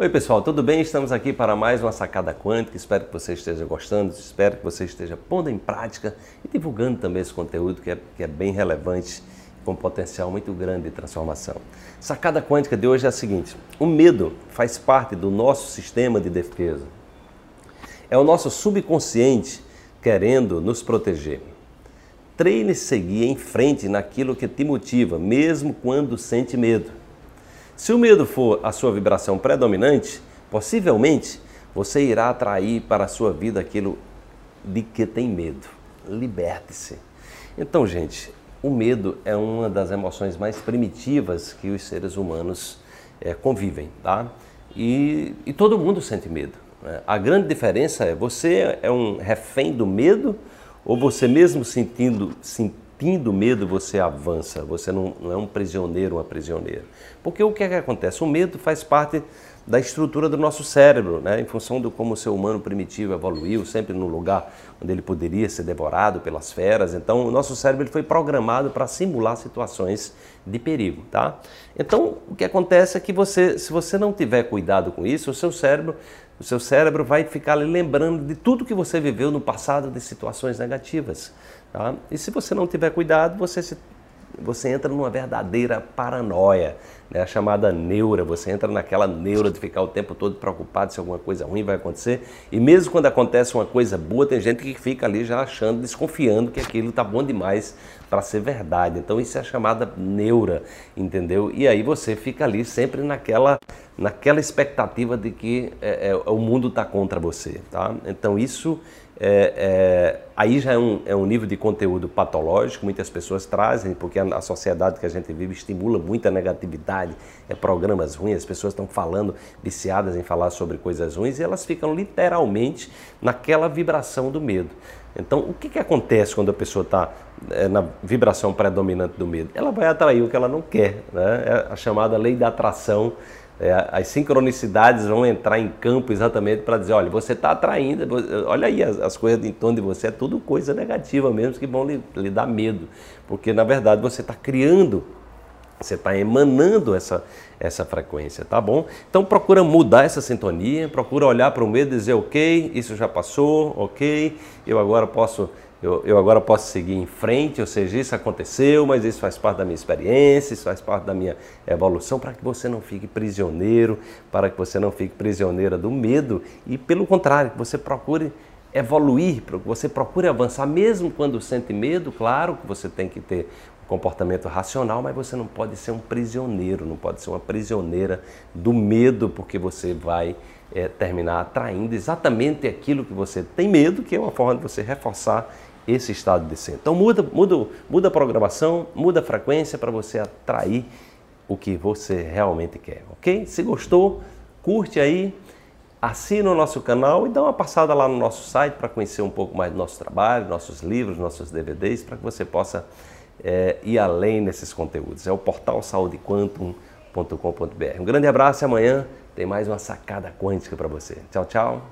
Oi pessoal, tudo bem? Estamos aqui para mais uma sacada quântica. Espero que você esteja gostando, espero que você esteja pondo em prática e divulgando também esse conteúdo que é, que é bem relevante com potencial muito grande de transformação. Sacada quântica de hoje é a seguinte: o medo faz parte do nosso sistema de defesa. É o nosso subconsciente querendo nos proteger. Treine seguir em frente naquilo que te motiva, mesmo quando sente medo. Se o medo for a sua vibração predominante, possivelmente você irá atrair para a sua vida aquilo de que tem medo. Liberte-se. Então, gente, o medo é uma das emoções mais primitivas que os seres humanos é, convivem, tá? E, e, todo mundo sente medo. Né? A grande diferença é você é um refém do medo ou você mesmo sentindo, sentindo sentindo medo, você avança, você não, não é um prisioneiro, uma prisioneira. Porque o que é que acontece? O medo faz parte da estrutura do nosso cérebro, né? em função de como o ser humano primitivo evoluiu, sempre no lugar onde ele poderia ser devorado pelas feras. Então, o nosso cérebro ele foi programado para simular situações de perigo, tá? Então, o que acontece é que você, se você não tiver cuidado com isso, o seu cérebro o seu cérebro vai ficar lembrando de tudo que você viveu no passado de situações negativas. Tá? E se você não tiver cuidado, você, se, você entra numa verdadeira paranoia, né? a chamada neura. Você entra naquela neura de ficar o tempo todo preocupado se alguma coisa ruim vai acontecer. E mesmo quando acontece uma coisa boa, tem gente que fica ali já achando, desconfiando que aquilo está bom demais para ser verdade. Então isso é chamada neura, entendeu? E aí você fica ali sempre naquela naquela expectativa de que é, é, o mundo está contra você, tá? Então isso é, é, aí já é um, é um nível de conteúdo patológico, muitas pessoas trazem, porque a, a, sociedade que a gente vive estimula muita negatividade, é programas ruins, as pessoas estão falando, viciadas em falar sobre coisas ruins e elas ficam literalmente naquela vibração do medo. Então, o que, que acontece quando a pessoa está é, na vibração predominante do medo? Ela vai atrair o que ela não quer, né? é a chamada lei da atração é, as sincronicidades vão entrar em campo exatamente para dizer, olha, você está atraindo, olha aí as, as, coisas em torno de você, é tudo coisa negativa mesmo que vão lhe, lhe dar medo, porque na verdade você está criando, você está emanando essa, essa frequência, tá bom? Então procura mudar essa sintonia, procura olhar para o medo e dizer, ok, isso já passou, ok, eu agora posso eu, eu, agora posso seguir em frente, ou seja, isso aconteceu, mas isso faz parte da minha experiência, isso faz parte da minha evolução, para que você não fique prisioneiro, para que você não fique prisioneira do medo e, pelo contrário, que você procure evoluir, você procure avançar, mesmo quando sente medo, claro que você tem que ter um comportamento racional, mas você não pode ser um prisioneiro, não pode ser uma prisioneira do medo, porque você vai é, terminar atraindo exatamente aquilo que você tem medo, que é uma forma de você reforçar esse estado de ser. Então muda, muda, muda a programação, muda a frequência para você atrair o que você realmente quer, ok? Se gostou, curte aí, assina o nosso canal e dá uma passada lá no nosso site para conhecer um pouco mais do nosso trabalho, nossos livros, nossos DVDs, para que você possa é, ir além nesses conteúdos. É o portal saudequantum.com.br. Um grande abraço e amanhã tem mais uma sacada quântica para você. Tchau, tchau.